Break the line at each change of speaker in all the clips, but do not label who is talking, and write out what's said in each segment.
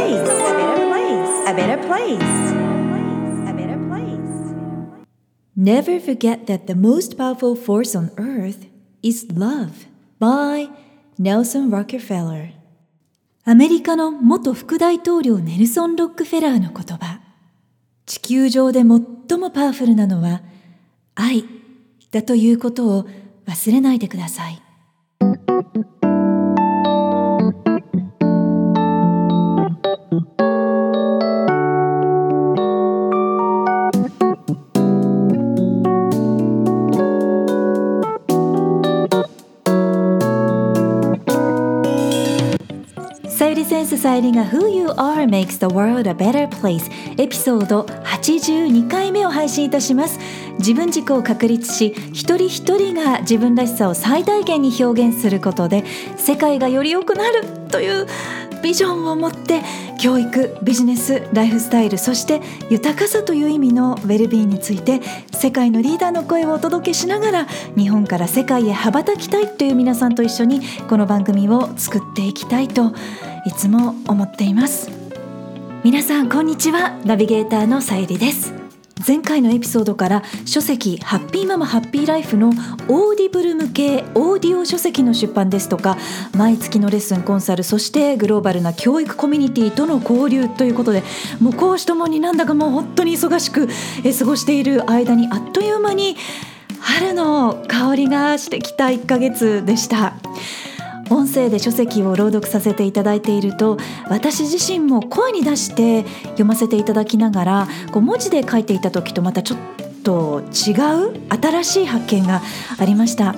place. A better place. A better place. A better place.
Never forget that the most powerful force on earth is love by Nelson Rockefeller アメリカの元副大統領ネルソン・ロックフェラーの言葉地球上で最もパワフルなのは愛だということを忘れないでください。さゆりが Who You Are Makes the World a Better Place エピソード82回目を配信いたします。自分軸を確立し一人一人が自分らしさを最大限に表現することで世界がより良くなるというビジョンを持って教育ビジネスライフスタイルそして豊かさという意味のウェルビーについて世界のリーダーの声をお届けしながら日本から世界へ羽ばたきたいという皆さんと一緒にこの番組を作っていきたいと思いますいつも思っています。皆さんこんにちは。ナビゲーターのさゆりです。前回のエピソードから書籍「ハッピーママハッピーライフ」のオーディブル向けオーディオ書籍の出版ですとか毎月のレッスンコンサルそしてグローバルな教育コミュニティとの交流ということでもう講師ともになんだかもう本当に忙しく過ごしている間にあっという間に春の香りがしてきた1ヶ月でした。音声で書籍を朗読させていただいていると私自身も声に出して読ませていただきながらこう文字で書いていた時とまたちょっと違う新しい発見がありました。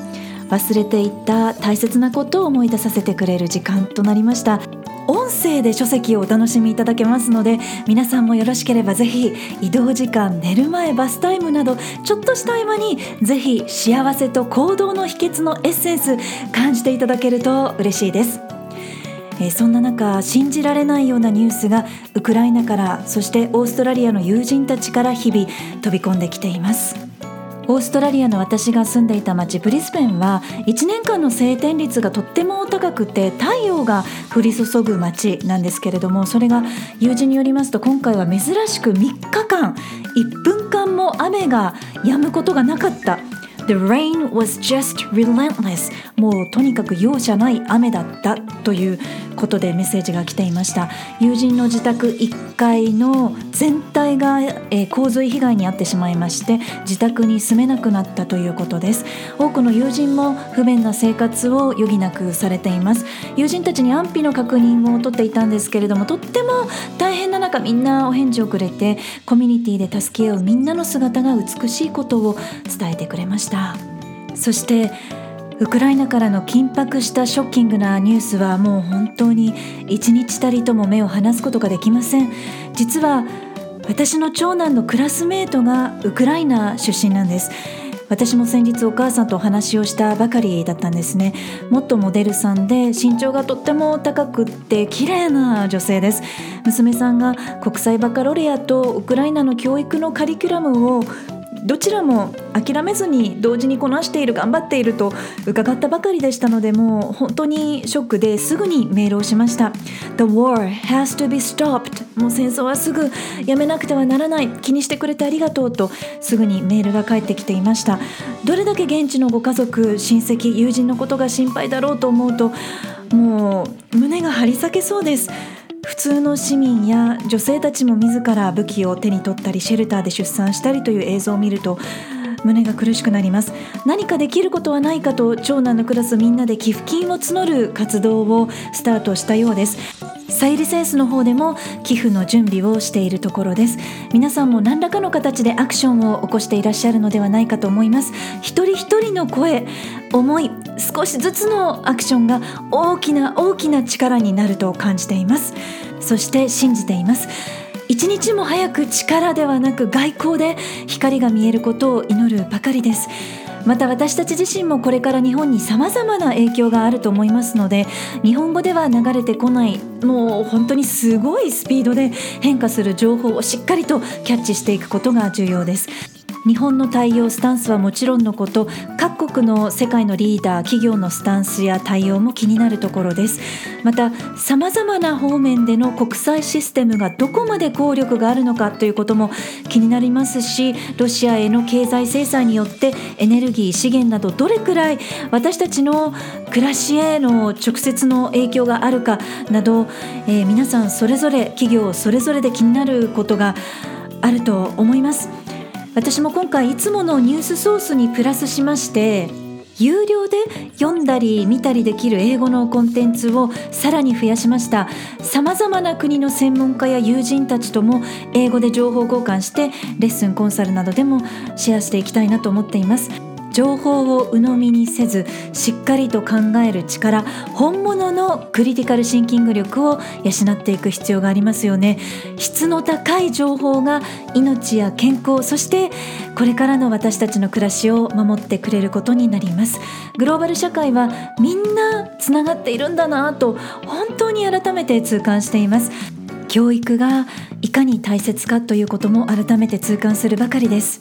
忘れていた大切なことを思い出させてくれる時間となりました。音声で書籍をお楽しみいただけますので皆さんもよろしければぜひ移動時間寝る前バスタイムなどちょっとした合間にぜひ幸せと行動の秘訣のエッセンス感じていただけると嬉しいです。えーそんな中信じられないようなニュースがウクライナからそしてオーストラリアの友人たちから日々飛び込んできています。オーストラリアの私が住んでいた町ブリスベンは1年間の晴天率がとっても高くて太陽が降り注ぐ町なんですけれどもそれが友人によりますと今回は珍しく3日間1分間も雨が止むことがなかった。The rain was just relentless. もうとにかく容赦ない雨だったということでメッセージが来ていました。友人の自宅1階の全体が、え洪水被害に遭ってしまいまして自宅に住めなくなったということです。多くの友人も不便な生活を余儀なくされています。友人たちに安否の確認を取っていたんですけれどもとっても大変な中みんなお返事をくれてコミュニティで助け合うみんなの姿が美しいことを伝えてくれました。そしてウクライナからの緊迫したショッキングなニュースはもう本当に一日たりとも目を離すことができません。実は私の長男のクラスメートがウクライナ出身なんです。私も先日お母さんとお話をしたばかりだったんですね。元モデルさんで身長がとっても高くって綺麗な女性です。娘さんが国際バカロレアとウクライナの教育のカリキュラムをどちらも諦めずに同時にこなしている頑張っていると伺ったばかりでしたのでもう本当にショックですぐにメールをしました。The war has to be stopped. もう戦争はすぐやめなくてはならない。気にしてくれてありがとうとすぐにメールが返ってきていました。どれだけ現地のご家族親戚友人のことが心配だろうと思うともう胸が張り裂けそうです。普通の市民や女性たちも自ら武器を手に取ったりシェルターで出産したりという映像を見ると胸が苦しくなります。何かできることはないかと長男のクラスみんなで寄付金を募る活動をスタートしたようです。サイリセンスの方でも寄付の準備をしているところです。皆さんも何らかの形でアクションを起こしていらっしゃるのではないかと思います。一人一人の声思い少しずつのアクションが大きな大きな力になると感じています。そして信じています。一日も早く力ではなく外交で光が見えることを祈るばかりです。また私たち自身もこれから日本にさまざまな影響があると思いますので日本語では流れてこないもう本当にすごいスピードで変化する情報をしっかりとキャッチしていくことが重要です。日本の対応スタンスはもちろんのこと各国の世界のリーダー企業のスタンスや対応も気になるところです。またさまざまな方面での国際システムがどこまで効力があるのかということも気になりますしロシアへの経済制裁によってエネルギー資源などどれくらい私たちの暮らしへの直接の影響があるかなど、えー、皆さんそれぞれ企業それぞれで気になることがあると思います。私も今回いつものニュースソースにプラスしまして有料で読んだり見たりできる英語のコンテンツをさらに増やしました。さまざまな国の専門家や友人たちとも英語で情報交換してレッスンコンサルなどでもシェアしていきたいなと思っています。情報を鵜呑みにせずしっかりと考える力本物のクリティカルシンキング力を養っていく必要がありますよね。質の高い情報が命や健康そしてこれからの私たちの暮らしを守ってくれることになります。グローバル社会はみんなつながっているんだなと本当に改めて痛感しています。教育がいかに大切かということも改めて痛感するばかりです。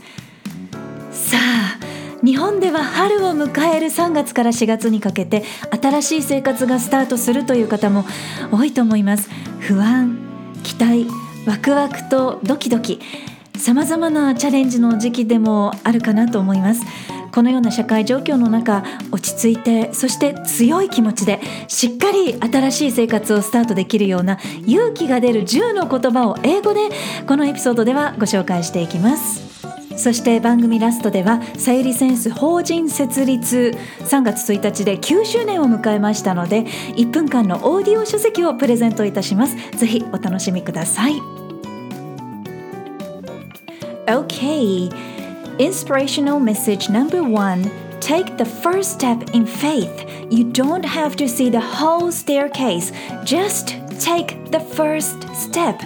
日本では春を迎える3月から4月にかけて新しい生活がスタートするという方も多いと思います。不安期待ワクワクとドキドキさまざまなチャレンジの時期でもあるかなと思います。このような社会状況の中落ち着いてそして強い気持ちでしっかり新しい生活をスタートできるような勇気が出る10の言葉を英語でこのエピソードではご紹介していきます。そして番組ラストではさゆりセンス法人設立3月1日で9周年を迎えましたので1分間のオーディオ書籍をプレゼントいたしますぜひお楽しみください OK Inspirational message number one Take the first step in faith. You don't have to see the whole staircase. Just take the first step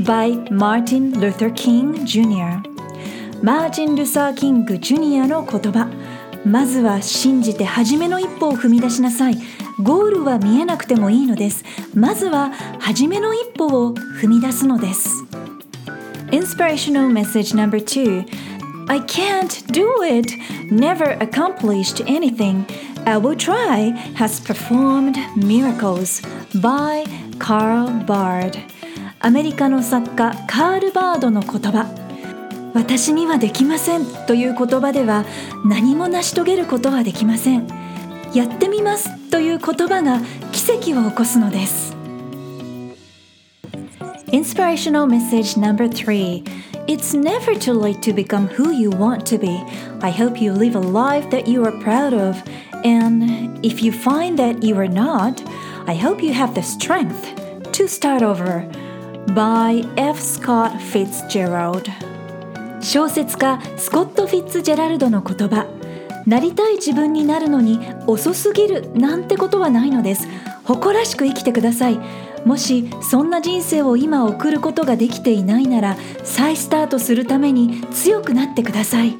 by Martin Luther King Jr. マーチン・ルサー・キング・ジュニアの言葉まずは信じて初めの一歩を踏み出しなさいゴールは見えなくてもいいのですまずは初めの一歩を踏み出すのです Inspirational message number two I can't do it never accomplished anything I will try has performed miracles by Carl Bard アメリカの作家カール・バードの言葉私にはできませんという言葉では何も成し遂げることはできませんやってみますという言葉が奇跡を起こすのです Inspirational message number three It's never too late to become who you want to be. I hope you live a life that you are proud of. And if you find that you are not, I hope you have the strength to start over. By F. Scott Fitzgerald. 小説家スコット・フィッツジェラルドの言葉なりたい自分になるのに遅すぎるなんてことはないのです誇らしく生きてくださいもしそんな人生を今送ることができていないなら再スタートするために強くなってください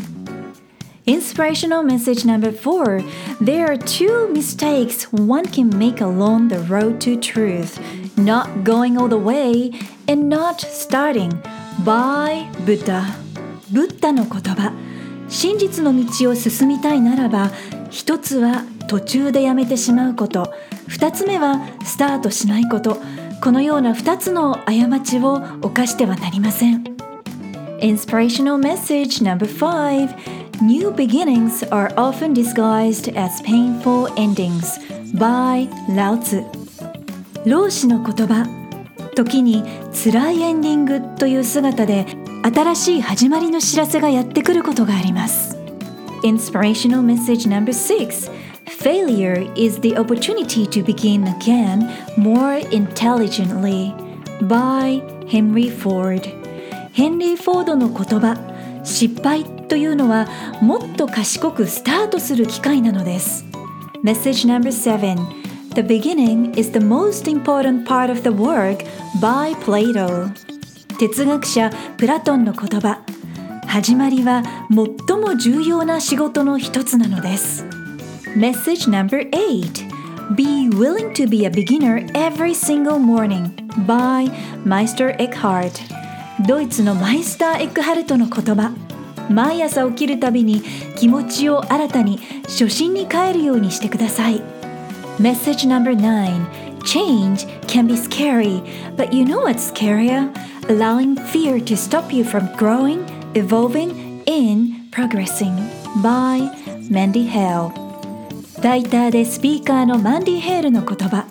Inspirational message number four There are two mistakes one can make along the road to truth not going all the way and not starting by Buddha ブッダの言葉。真実の道を進みたいならば一つは途中でやめてしまうこと。二つ目はスタートしないこと。このような二つの過ちを犯してはなりません。Inspirational message number five. New beginnings are often disguised as painful endings by Lao Tzu 老子の言葉。時に辛いエンディングという姿で新しい始まりの知らせがやってくることがあります Inspirational message number six Failure is the opportunity to begin again more intelligently by Henry Ford ヘンリー・フォードの言葉失敗というのはもっと賢くスタートする機会なのです Message number seven The beginning is the most important part of the work by Plato 哲学者プラトンの言葉始まりは最も重要な仕事の一つなのです Message No.8 Be willing to be a beginner every single morning by Meister Eckhart ドイツのマイスター・エックハルトの言葉毎朝起きるたびに気持ちを新たに初心に変えるようにしてください Message number 9 Change can be scary, but you know what's scarier? Allowing fear to stop you from growing, evolving, and progressing. By Mandy Hale ライターでスピーカーのマンディ・ヘールの言葉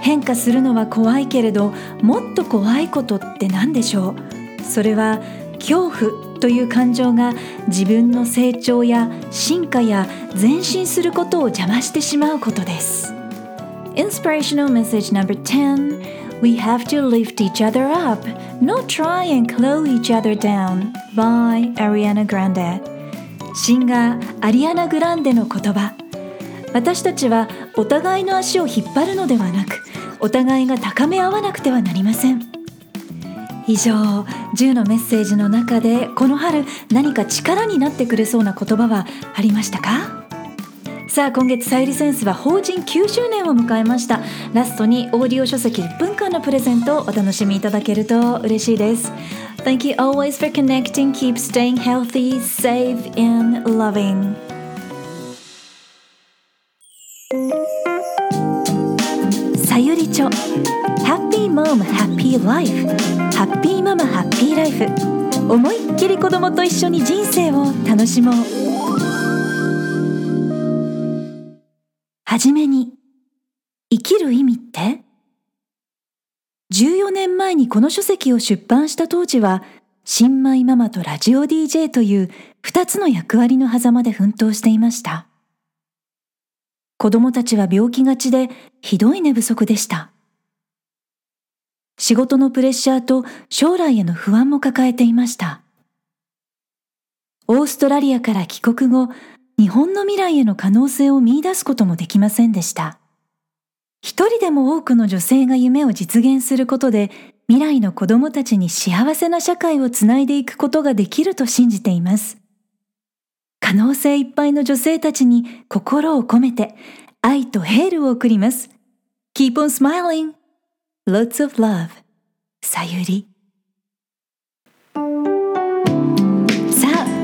変化するのは怖いけれどもっと怖いことって何でしょうそれは恐怖という感情が自分の成長や進化や前進することを邪魔してしまうことです Inspirational message number 10 We have to lift each other up, not try and close each other down by Ariana Grande. シンガーアリアナ・グランデの言葉。私たちはお互いの足を引っ張るのではなくお互いが高め合わなくてはなりません。以上10のメッセージの中でこの春何か力になってくれそうな言葉はありましたか？さあ今月さゆりセンスは法人9周年を迎えました。ラストにオーディオ書籍1分間のプレゼントをお楽しみいただけると嬉しいです。Thank you always for connecting. Keep staying healthy safe and loving. さゆりちょ Happy Mom Happy Life. ハッピーママハッピーライフ思いっきり子供と一緒に人生を楽しもう。はじめに生きる意味って？14年前にこの書籍を出版した当時は新米ママとラジオ DJ という2つの役割の狭間で奮闘していました。子供たちは病気がちでひどい寝不足でした。仕事のプレッシャーと将来への不安も抱えていました。オーストラリアから帰国後日本の未来への可能性を見出すこともできませんでした。一人でも多くの女性が夢を実現することで未来の子供たちに幸せな社会をつないでいくことができると信じています。可能性いっぱいの女性たちに心を込めて愛とヘールを送ります。Keep on smiling! Lots of love. さゆり。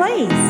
Place.